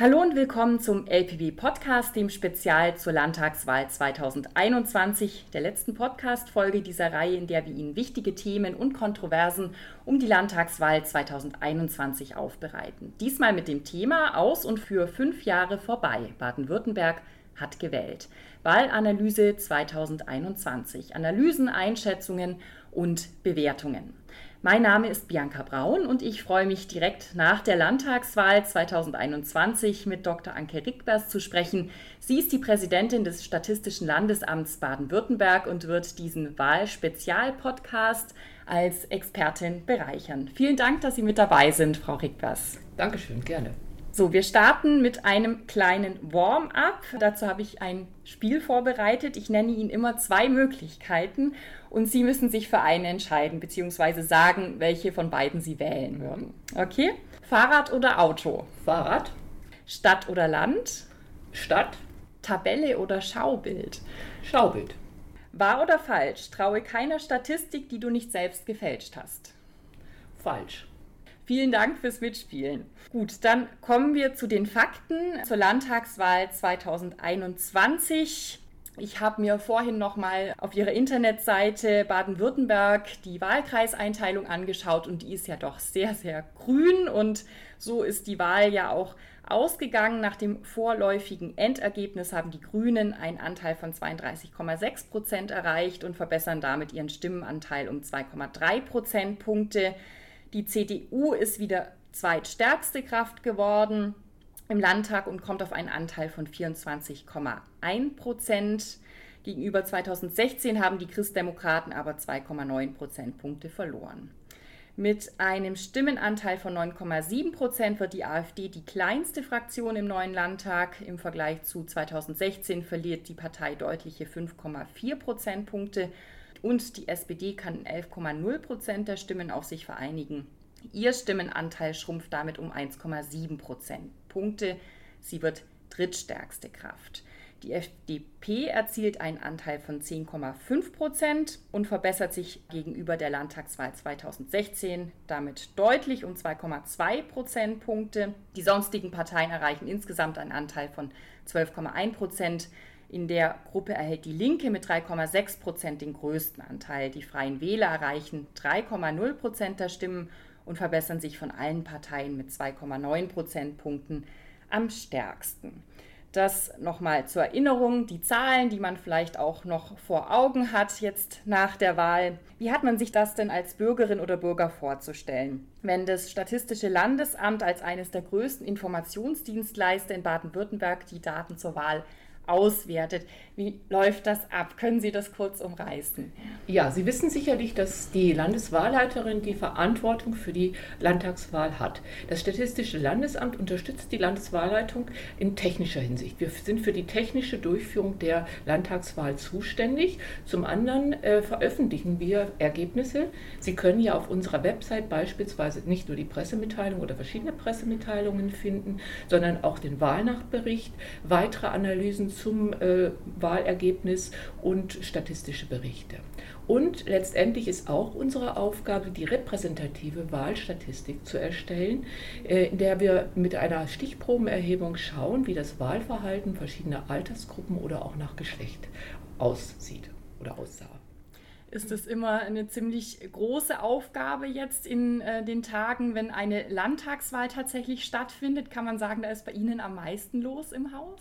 Hallo und willkommen zum LPW Podcast, dem Spezial zur Landtagswahl 2021, der letzten Podcast-Folge dieser Reihe, in der wir Ihnen wichtige Themen und Kontroversen um die Landtagswahl 2021 aufbereiten. Diesmal mit dem Thema Aus und für fünf Jahre vorbei. Baden-Württemberg hat gewählt. Wahlanalyse 2021. Analysen, Einschätzungen und Bewertungen. Mein Name ist Bianca Braun und ich freue mich direkt nach der Landtagswahl 2021 mit Dr. Anke Rickbers zu sprechen. Sie ist die Präsidentin des Statistischen Landesamts Baden-Württemberg und wird diesen Wahlspezialpodcast als Expertin bereichern. Vielen Dank, dass Sie mit dabei sind, Frau Rickbers. Dankeschön, gerne. So, wir starten mit einem kleinen Warm-up. Dazu habe ich ein Spiel vorbereitet. Ich nenne Ihnen immer zwei Möglichkeiten und Sie müssen sich für eine entscheiden, beziehungsweise sagen, welche von beiden Sie wählen würden. Okay? Fahrrad oder Auto? Fahrrad. Stadt oder Land? Stadt. Tabelle oder Schaubild? Schaubild. Wahr oder falsch? Traue keiner Statistik, die du nicht selbst gefälscht hast. Falsch. Vielen Dank fürs Mitspielen. Gut, dann kommen wir zu den Fakten zur Landtagswahl 2021. Ich habe mir vorhin noch mal auf Ihrer Internetseite Baden-Württemberg die Wahlkreiseinteilung angeschaut und die ist ja doch sehr, sehr grün und so ist die Wahl ja auch ausgegangen. Nach dem vorläufigen Endergebnis haben die Grünen einen Anteil von 32,6 Prozent erreicht und verbessern damit ihren Stimmenanteil um 2,3 Prozentpunkte. Die CDU ist wieder zweitstärkste Kraft geworden im Landtag und kommt auf einen Anteil von 24,1 Prozent. Gegenüber 2016 haben die Christdemokraten aber 2,9 Prozentpunkte verloren. Mit einem Stimmenanteil von 9,7 Prozent wird die AfD die kleinste Fraktion im neuen Landtag. Im Vergleich zu 2016 verliert die Partei deutliche 5,4 Prozentpunkte und die SPD kann 11,0 Prozent der Stimmen auf sich vereinigen. Ihr Stimmenanteil schrumpft damit um 1,7 Prozentpunkte. Sie wird drittstärkste Kraft. Die FDP erzielt einen Anteil von 10,5 Prozent und verbessert sich gegenüber der Landtagswahl 2016 damit deutlich um 2,2 Prozentpunkte. Die sonstigen Parteien erreichen insgesamt einen Anteil von 12,1 Prozent. In der Gruppe erhält die Linke mit 3,6 Prozent den größten Anteil. Die Freien Wähler erreichen 3,0 Prozent der Stimmen und verbessern sich von allen Parteien mit 2,9 Prozentpunkten am stärksten. Das nochmal zur Erinnerung, die Zahlen, die man vielleicht auch noch vor Augen hat jetzt nach der Wahl. Wie hat man sich das denn als Bürgerin oder Bürger vorzustellen? Wenn das Statistische Landesamt als eines der größten Informationsdienstleister in Baden-Württemberg die Daten zur Wahl auswertet. Wie läuft das ab? Können Sie das kurz umreißen? Ja, Sie wissen sicherlich, dass die Landeswahlleiterin die Verantwortung für die Landtagswahl hat. Das Statistische Landesamt unterstützt die Landeswahlleitung in technischer Hinsicht. Wir sind für die technische Durchführung der Landtagswahl zuständig. Zum anderen äh, veröffentlichen wir Ergebnisse. Sie können ja auf unserer Website beispielsweise nicht nur die Pressemitteilung oder verschiedene Pressemitteilungen finden, sondern auch den Wahlnachtbericht, weitere Analysen zum äh, Wahlergebnis und statistische Berichte. Und letztendlich ist auch unsere Aufgabe, die repräsentative Wahlstatistik zu erstellen, äh, in der wir mit einer Stichprobenerhebung schauen, wie das Wahlverhalten verschiedener Altersgruppen oder auch nach Geschlecht aussieht oder aussah ist es immer eine ziemlich große Aufgabe jetzt in äh, den Tagen, wenn eine Landtagswahl tatsächlich stattfindet. Kann man sagen, da ist bei Ihnen am meisten los im Haus?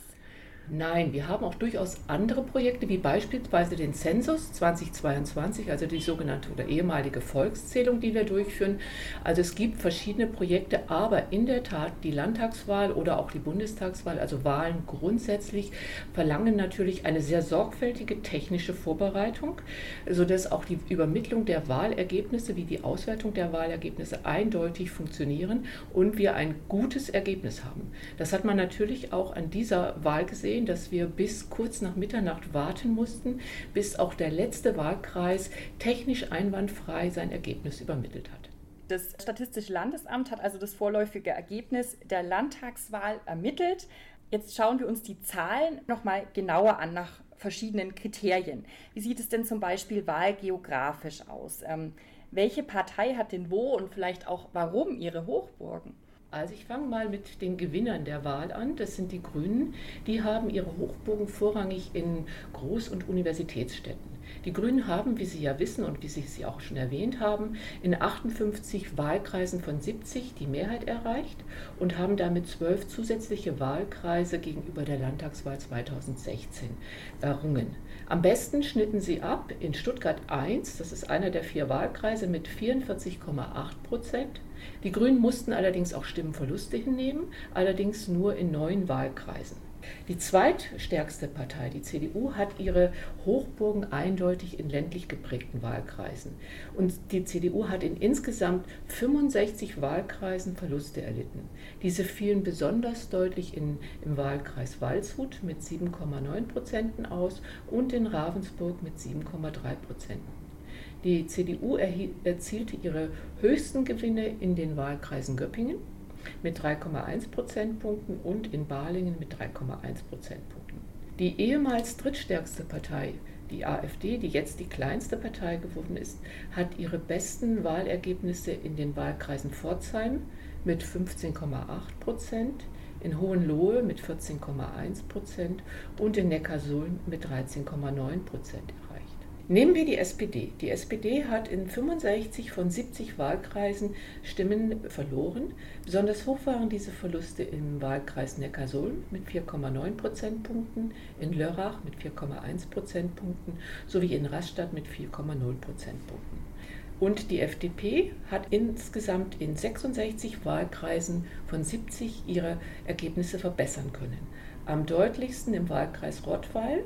Nein, wir haben auch durchaus andere Projekte, wie beispielsweise den Zensus 2022, also die sogenannte oder ehemalige Volkszählung, die wir durchführen. Also es gibt verschiedene Projekte, aber in der Tat die Landtagswahl oder auch die Bundestagswahl, also Wahlen grundsätzlich, verlangen natürlich eine sehr sorgfältige technische Vorbereitung, sodass auch die Übermittlung der Wahlergebnisse wie die Auswertung der Wahlergebnisse eindeutig funktionieren und wir ein gutes Ergebnis haben. Das hat man natürlich auch an dieser Wahl gesehen sehen, dass wir bis kurz nach Mitternacht warten mussten, bis auch der letzte Wahlkreis technisch einwandfrei sein Ergebnis übermittelt hat. Das Statistische Landesamt hat also das vorläufige Ergebnis der Landtagswahl ermittelt. Jetzt schauen wir uns die Zahlen nochmal genauer an nach verschiedenen Kriterien. Wie sieht es denn zum Beispiel wahlgeografisch aus? Ähm, welche Partei hat denn wo und vielleicht auch warum ihre Hochburgen? Also ich fange mal mit den Gewinnern der Wahl an. Das sind die Grünen. Die haben ihre Hochburgen vorrangig in Groß- und Universitätsstädten. Die Grünen haben, wie Sie ja wissen und wie Sie es auch schon erwähnt haben, in 58 Wahlkreisen von 70 die Mehrheit erreicht und haben damit zwölf zusätzliche Wahlkreise gegenüber der Landtagswahl 2016 errungen. Am besten schnitten sie ab in Stuttgart 1, das ist einer der vier Wahlkreise mit 44,8 Prozent. Die Grünen mussten allerdings auch Stimmenverluste hinnehmen, allerdings nur in neun Wahlkreisen. Die zweitstärkste Partei, die CDU, hat ihre Hochburgen eindeutig in ländlich geprägten Wahlkreisen. Und die CDU hat in insgesamt 65 Wahlkreisen Verluste erlitten. Diese fielen besonders deutlich in, im Wahlkreis Waldshut mit 7,9 Prozenten aus und in Ravensburg mit 7,3 Prozenten. Die CDU erzielte ihre höchsten Gewinne in den Wahlkreisen Göppingen mit 3,1 Prozentpunkten und in Balingen mit 3,1 Prozentpunkten. Die ehemals drittstärkste Partei, die AfD, die jetzt die kleinste Partei geworden ist, hat ihre besten Wahlergebnisse in den Wahlkreisen Pforzheim mit 15,8 Prozent, in Hohenlohe mit 14,1 Prozent und in Neckarsulm mit 13,9 Prozent Nehmen wir die SPD. Die SPD hat in 65 von 70 Wahlkreisen Stimmen verloren. Besonders hoch waren diese Verluste im Wahlkreis Neckarsulm mit 4,9 Prozentpunkten, in Lörrach mit 4,1 Prozentpunkten sowie in Rastatt mit 4,0 Prozentpunkten. Und die FDP hat insgesamt in 66 Wahlkreisen von 70 ihre Ergebnisse verbessern können. Am deutlichsten im Wahlkreis Rottweil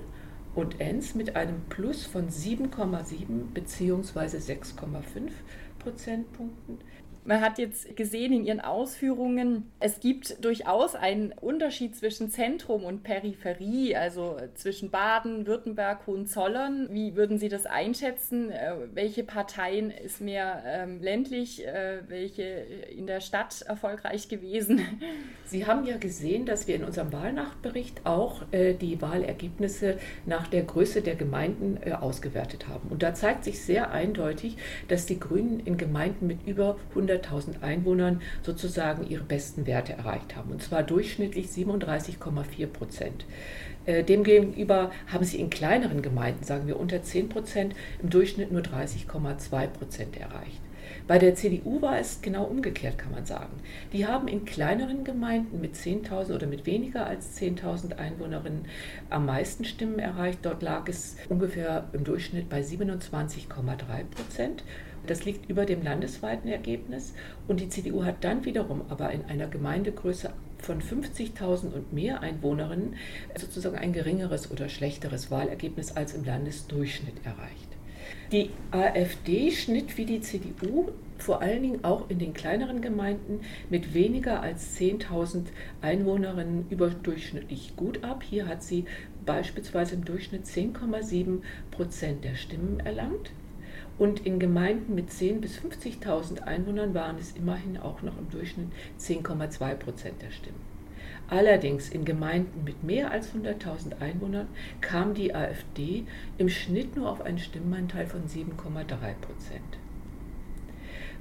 und Enns mit einem Plus von 7,7 bzw. 6,5 Prozentpunkten man hat jetzt gesehen in Ihren Ausführungen, es gibt durchaus einen Unterschied zwischen Zentrum und Peripherie, also zwischen Baden, Württemberg, Hohenzollern. Wie würden Sie das einschätzen? Äh, welche Parteien ist mehr ähm, ländlich, äh, welche in der Stadt erfolgreich gewesen? Sie haben ja gesehen, dass wir in unserem Wahlnachtbericht auch äh, die Wahlergebnisse nach der Größe der Gemeinden äh, ausgewertet haben. Und da zeigt sich sehr eindeutig, dass die Grünen in Gemeinden mit über 100 100.000 Einwohnern sozusagen ihre besten Werte erreicht haben. Und zwar durchschnittlich 37,4 Prozent. Äh, demgegenüber haben sie in kleineren Gemeinden, sagen wir unter 10 Prozent, im Durchschnitt nur 30,2 Prozent erreicht. Bei der CDU war es genau umgekehrt, kann man sagen. Die haben in kleineren Gemeinden mit 10.000 oder mit weniger als 10.000 Einwohnerinnen am meisten Stimmen erreicht. Dort lag es ungefähr im Durchschnitt bei 27,3 Prozent. Das liegt über dem landesweiten Ergebnis. Und die CDU hat dann wiederum aber in einer Gemeindegröße von 50.000 und mehr Einwohnerinnen sozusagen ein geringeres oder schlechteres Wahlergebnis als im Landesdurchschnitt erreicht. Die AfD schnitt wie die CDU vor allen Dingen auch in den kleineren Gemeinden mit weniger als 10.000 Einwohnerinnen überdurchschnittlich gut ab. Hier hat sie beispielsweise im Durchschnitt 10,7 Prozent der Stimmen erlangt. Und in Gemeinden mit 10.000 bis 50.000 Einwohnern waren es immerhin auch noch im Durchschnitt 10,2 Prozent der Stimmen. Allerdings in Gemeinden mit mehr als 100.000 Einwohnern kam die AfD im Schnitt nur auf einen Stimmenanteil von 7,3 Prozent.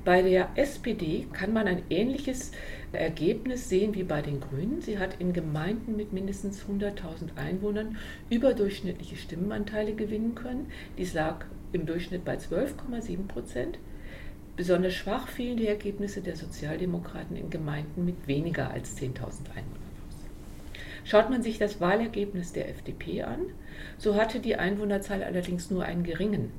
Bei der SPD kann man ein ähnliches Ergebnis sehen wie bei den Grünen. Sie hat in Gemeinden mit mindestens 100.000 Einwohnern überdurchschnittliche Stimmenanteile gewinnen können. Dies lag im Durchschnitt bei 12,7 Prozent. Besonders schwach fielen die Ergebnisse der Sozialdemokraten in Gemeinden mit weniger als 10.000 Einwohnern. Schaut man sich das Wahlergebnis der FDP an, so hatte die Einwohnerzahl allerdings nur einen geringen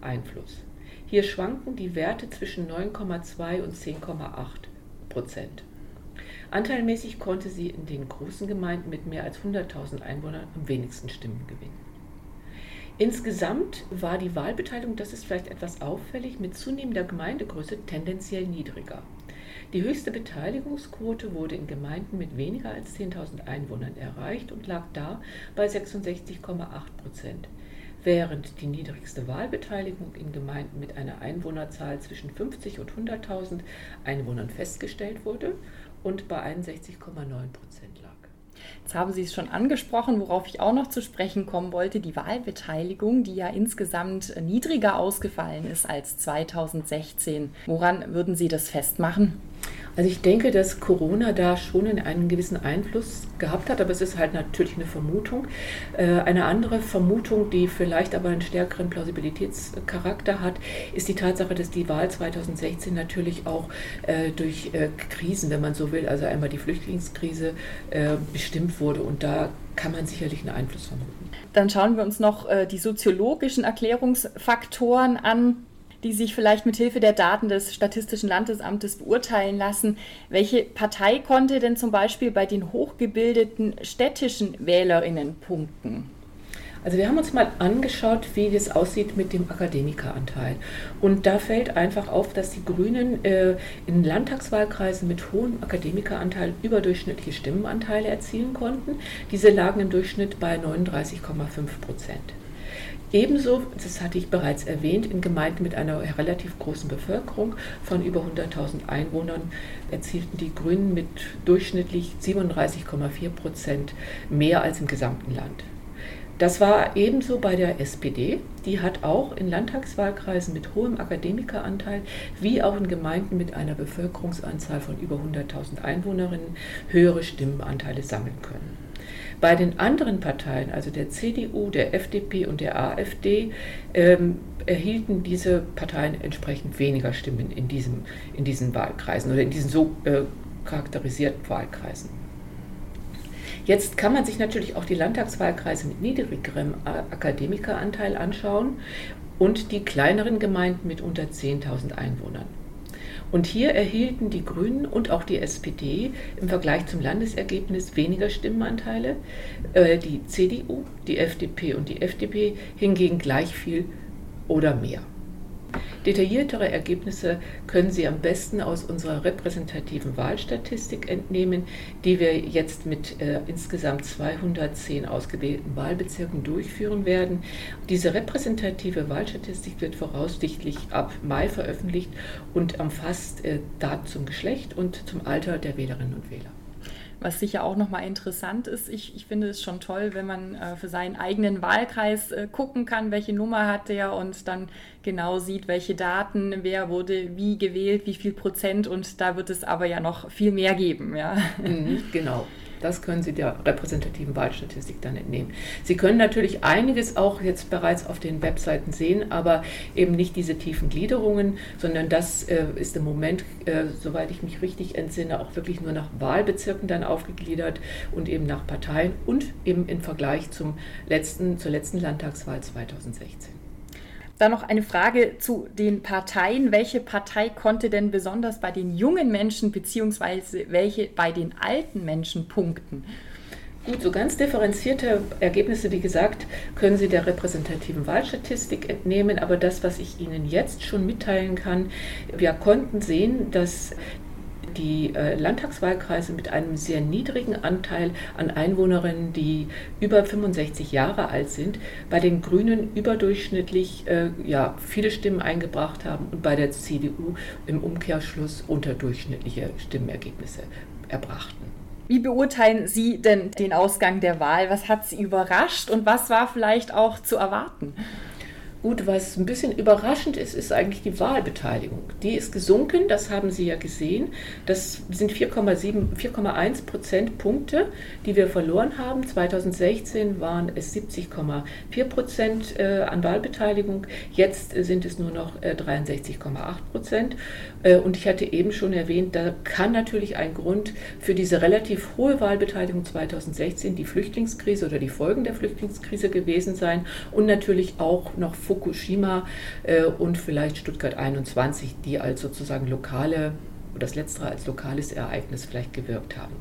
Einfluss. Hier schwanken die Werte zwischen 9,2 und 10,8 Prozent. Anteilmäßig konnte sie in den großen Gemeinden mit mehr als 100.000 Einwohnern am wenigsten Stimmen gewinnen. Insgesamt war die Wahlbeteiligung, das ist vielleicht etwas auffällig, mit zunehmender Gemeindegröße tendenziell niedriger. Die höchste Beteiligungsquote wurde in Gemeinden mit weniger als 10.000 Einwohnern erreicht und lag da bei 66,8 Prozent während die niedrigste Wahlbeteiligung in Gemeinden mit einer Einwohnerzahl zwischen 50 und 100.000 Einwohnern festgestellt wurde und bei 61,9 Prozent. Jetzt haben Sie es schon angesprochen, worauf ich auch noch zu sprechen kommen wollte, die Wahlbeteiligung, die ja insgesamt niedriger ausgefallen ist als 2016. Woran würden Sie das festmachen? Also ich denke, dass Corona da schon einen gewissen Einfluss gehabt hat, aber es ist halt natürlich eine Vermutung. Äh, eine andere Vermutung, die vielleicht aber einen stärkeren Plausibilitätscharakter hat, ist die Tatsache, dass die Wahl 2016 natürlich auch äh, durch äh, Krisen, wenn man so will, also einmal die Flüchtlingskrise bestimmt wurde und da kann man sicherlich einen Einfluss vermuten. Dann schauen wir uns noch die soziologischen Erklärungsfaktoren an die sich vielleicht mit Hilfe der Daten des Statistischen Landesamtes beurteilen lassen. Welche Partei konnte denn zum Beispiel bei den hochgebildeten städtischen Wählerinnen punkten? Also wir haben uns mal angeschaut, wie es aussieht mit dem Akademikeranteil. Und da fällt einfach auf, dass die Grünen äh, in Landtagswahlkreisen mit hohem Akademikeranteil überdurchschnittliche Stimmenanteile erzielen konnten. Diese lagen im Durchschnitt bei 39,5 Prozent. Ebenso, das hatte ich bereits erwähnt, in Gemeinden mit einer relativ großen Bevölkerung von über 100.000 Einwohnern erzielten die Grünen mit durchschnittlich 37,4 Prozent mehr als im gesamten Land. Das war ebenso bei der SPD. Die hat auch in Landtagswahlkreisen mit hohem Akademikeranteil wie auch in Gemeinden mit einer Bevölkerungsanzahl von über 100.000 Einwohnerinnen höhere Stimmenanteile sammeln können. Bei den anderen Parteien, also der CDU, der FDP und der AfD, ähm, erhielten diese Parteien entsprechend weniger Stimmen in, diesem, in diesen Wahlkreisen oder in diesen so äh, charakterisierten Wahlkreisen. Jetzt kann man sich natürlich auch die Landtagswahlkreise mit niedrigerem Akademikeranteil anschauen und die kleineren Gemeinden mit unter 10.000 Einwohnern. Und hier erhielten die Grünen und auch die SPD im Vergleich zum Landesergebnis weniger Stimmenanteile. Äh, die CDU, die FDP und die FDP hingegen gleich viel oder mehr. Detailliertere Ergebnisse können Sie am besten aus unserer repräsentativen Wahlstatistik entnehmen, die wir jetzt mit äh, insgesamt 210 ausgewählten Wahlbezirken durchführen werden. Diese repräsentative Wahlstatistik wird voraussichtlich ab Mai veröffentlicht und umfasst äh, Daten zum Geschlecht und zum Alter der Wählerinnen und Wähler. Was sicher auch nochmal interessant ist, ich, ich finde es schon toll, wenn man äh, für seinen eigenen Wahlkreis äh, gucken kann, welche Nummer hat der und dann genau sieht, welche Daten, wer wurde wie gewählt, wie viel Prozent und da wird es aber ja noch viel mehr geben. Ja. Mhm, genau. Das können Sie der repräsentativen Wahlstatistik dann entnehmen. Sie können natürlich einiges auch jetzt bereits auf den Webseiten sehen, aber eben nicht diese tiefen Gliederungen, sondern das äh, ist im Moment, äh, soweit ich mich richtig entsinne, auch wirklich nur nach Wahlbezirken dann aufgegliedert und eben nach Parteien und eben im Vergleich zum letzten, zur letzten Landtagswahl 2016. Dann noch eine Frage zu den Parteien. Welche Partei konnte denn besonders bei den jungen Menschen bzw. welche bei den alten Menschen punkten? Gut, so ganz differenzierte Ergebnisse, wie gesagt, können Sie der repräsentativen Wahlstatistik entnehmen. Aber das, was ich Ihnen jetzt schon mitteilen kann, wir konnten sehen, dass die äh, Landtagswahlkreise mit einem sehr niedrigen Anteil an Einwohnerinnen, die über 65 Jahre alt sind, bei den Grünen überdurchschnittlich äh, ja, viele Stimmen eingebracht haben und bei der CDU im Umkehrschluss unterdurchschnittliche Stimmenergebnisse erbrachten. Wie beurteilen Sie denn den Ausgang der Wahl? Was hat Sie überrascht und was war vielleicht auch zu erwarten? Gut, was ein bisschen überraschend ist, ist eigentlich die Wahlbeteiligung. Die ist gesunken, das haben Sie ja gesehen. Das sind 4,1 Prozentpunkte, die wir verloren haben. 2016 waren es 70,4 Prozent äh, an Wahlbeteiligung. Jetzt sind es nur noch 63,8 äh, Prozent. Äh, und ich hatte eben schon erwähnt, da kann natürlich ein Grund für diese relativ hohe Wahlbeteiligung 2016 die Flüchtlingskrise oder die Folgen der Flüchtlingskrise gewesen sein und natürlich auch noch Fukushima äh, und vielleicht Stuttgart 21, die als sozusagen lokale das letztere als lokales Ereignis vielleicht gewirkt haben.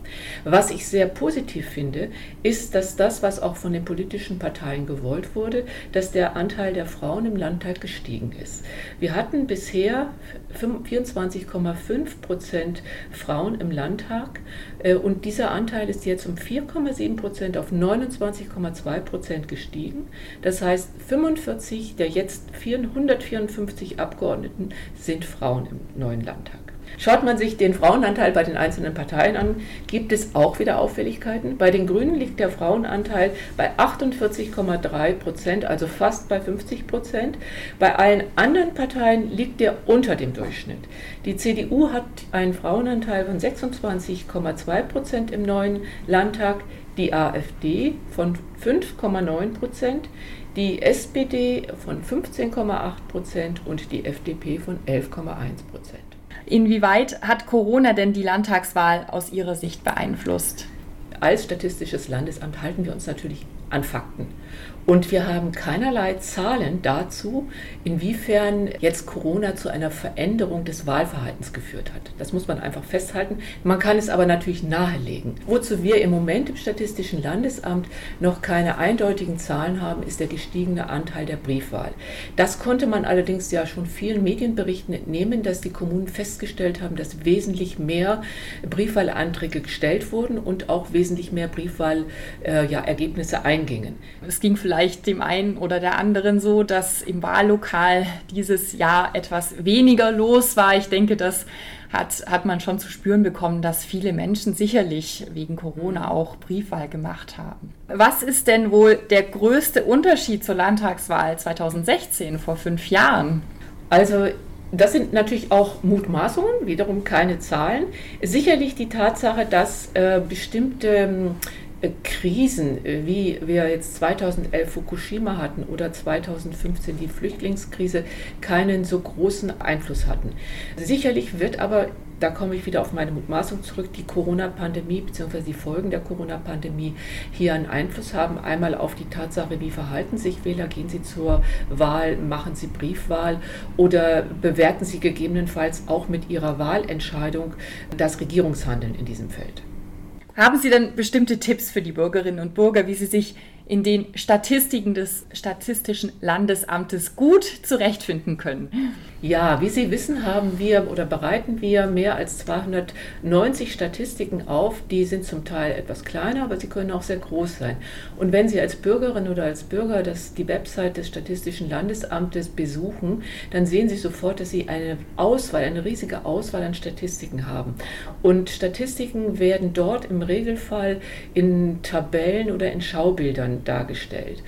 Was ich sehr positiv finde, ist, dass das, was auch von den politischen Parteien gewollt wurde, dass der Anteil der Frauen im Landtag gestiegen ist. Wir hatten bisher 24,5 Prozent Frauen im Landtag äh, und dieser Anteil ist jetzt um 4,7 Prozent auf 29,2 Prozent gestiegen. Das heißt, 45 der jetzt 154 Abgeordneten sind Frauen im neuen Landtag. Schaut man sich den Frauenanteil bei den einzelnen Parteien an, gibt es auch wieder Auffälligkeiten. Bei den Grünen liegt der Frauenanteil bei 48,3 Prozent, also fast bei 50 Prozent. Bei allen anderen Parteien liegt er unter dem Durchschnitt. Die CDU hat einen Frauenanteil von 26,2 Prozent im neuen Landtag, die AfD von 5,9 Prozent, die SPD von 15,8 Prozent und die FDP von 11,1 Prozent. Inwieweit hat Corona denn die Landtagswahl aus Ihrer Sicht beeinflusst? Als Statistisches Landesamt halten wir uns natürlich an Fakten. Und wir haben keinerlei Zahlen dazu, inwiefern jetzt Corona zu einer Veränderung des Wahlverhaltens geführt hat. Das muss man einfach festhalten. Man kann es aber natürlich nahelegen. Wozu wir im Moment im Statistischen Landesamt noch keine eindeutigen Zahlen haben, ist der gestiegene Anteil der Briefwahl. Das konnte man allerdings ja schon vielen Medienberichten entnehmen, dass die Kommunen festgestellt haben, dass wesentlich mehr Briefwahlanträge gestellt wurden und auch wesentlich mehr Briefwahlergebnisse äh, ja, eingingen. Es ging vielleicht dem einen oder der anderen so, dass im Wahllokal dieses Jahr etwas weniger los war. Ich denke, das hat, hat man schon zu spüren bekommen, dass viele Menschen sicherlich wegen Corona auch Briefwahl gemacht haben. Was ist denn wohl der größte Unterschied zur Landtagswahl 2016 vor fünf Jahren? Also das sind natürlich auch Mutmaßungen, wiederum keine Zahlen. Sicherlich die Tatsache, dass äh, bestimmte ähm, Krisen, wie wir jetzt 2011 Fukushima hatten oder 2015 die Flüchtlingskrise, keinen so großen Einfluss hatten. Sicherlich wird aber, da komme ich wieder auf meine Mutmaßung zurück, die Corona-Pandemie bzw. die Folgen der Corona-Pandemie hier einen Einfluss haben. Einmal auf die Tatsache, wie verhalten sich Wähler, gehen sie zur Wahl, machen sie Briefwahl oder bewerten sie gegebenenfalls auch mit ihrer Wahlentscheidung das Regierungshandeln in diesem Feld. Haben Sie denn bestimmte Tipps für die Bürgerinnen und Bürger, wie sie sich in den Statistiken des Statistischen Landesamtes gut zurechtfinden können? Ja, wie Sie wissen, haben wir oder bereiten wir mehr als 290 Statistiken auf. Die sind zum Teil etwas kleiner, aber sie können auch sehr groß sein. Und wenn Sie als Bürgerin oder als Bürger das, die Website des Statistischen Landesamtes besuchen, dann sehen Sie sofort, dass Sie eine Auswahl, eine riesige Auswahl an Statistiken haben. Und Statistiken werden dort im Regelfall in Tabellen oder in Schaubildern dargestellt.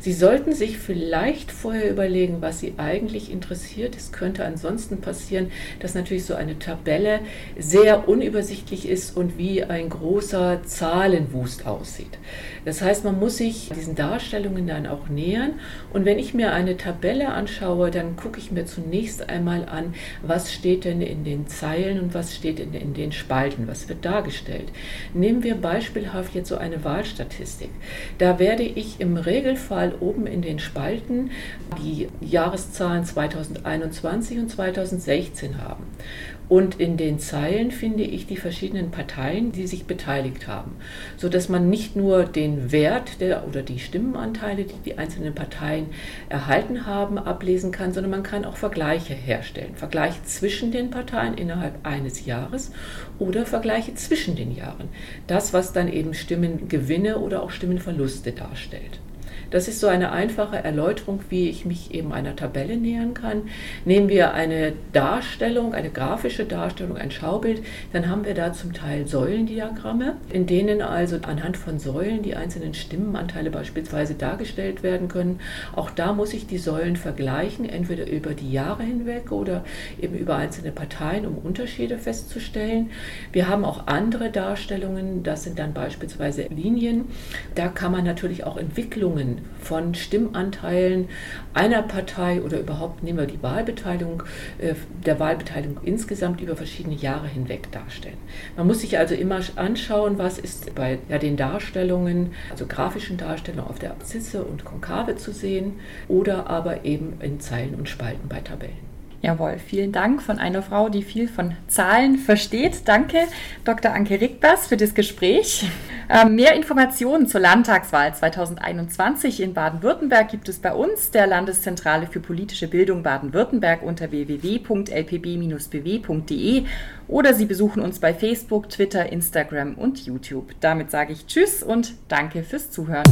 Sie sollten sich vielleicht vorher überlegen, was Sie eigentlich interessiert. Es könnte ansonsten passieren, dass natürlich so eine Tabelle sehr unübersichtlich ist und wie ein großer Zahlenwust aussieht. Das heißt, man muss sich diesen Darstellungen dann auch nähern. Und wenn ich mir eine Tabelle anschaue, dann gucke ich mir zunächst einmal an, was steht denn in den Zeilen und was steht in, in den Spalten, was wird dargestellt. Nehmen wir beispielhaft jetzt so eine Wahlstatistik. Da werde ich im Regelfall oben in den Spalten die Jahreszahlen 2021 und 2016 haben. Und in den Zeilen finde ich die verschiedenen Parteien, die sich beteiligt haben, sodass man nicht nur den Wert der, oder die Stimmenanteile, die die einzelnen Parteien erhalten haben, ablesen kann, sondern man kann auch Vergleiche herstellen. Vergleiche zwischen den Parteien innerhalb eines Jahres oder Vergleiche zwischen den Jahren. Das, was dann eben Stimmengewinne oder auch Stimmenverluste darstellt. Das ist so eine einfache Erläuterung, wie ich mich eben einer Tabelle nähern kann. Nehmen wir eine Darstellung, eine grafische Darstellung, ein Schaubild, dann haben wir da zum Teil Säulendiagramme, in denen also anhand von Säulen die einzelnen Stimmenanteile beispielsweise dargestellt werden können. Auch da muss ich die Säulen vergleichen, entweder über die Jahre hinweg oder eben über einzelne Parteien, um Unterschiede festzustellen. Wir haben auch andere Darstellungen, das sind dann beispielsweise Linien. Da kann man natürlich auch Entwicklungen von Stimmanteilen einer Partei oder überhaupt nehmen wir die Wahlbeteiligung, äh, der Wahlbeteiligung insgesamt über verschiedene Jahre hinweg darstellen. Man muss sich also immer anschauen, was ist bei ja, den Darstellungen, also grafischen Darstellungen auf der Abszisse und Konkave zu sehen oder aber eben in Zeilen und Spalten bei Tabellen. Jawohl, vielen Dank von einer Frau, die viel von Zahlen versteht. Danke, Dr. Anke Rickbers, für das Gespräch. Ähm, mehr Informationen zur Landtagswahl 2021 in Baden-Württemberg gibt es bei uns, der Landeszentrale für politische Bildung Baden-Württemberg unter www.lpb-bw.de oder Sie besuchen uns bei Facebook, Twitter, Instagram und YouTube. Damit sage ich Tschüss und danke fürs Zuhören.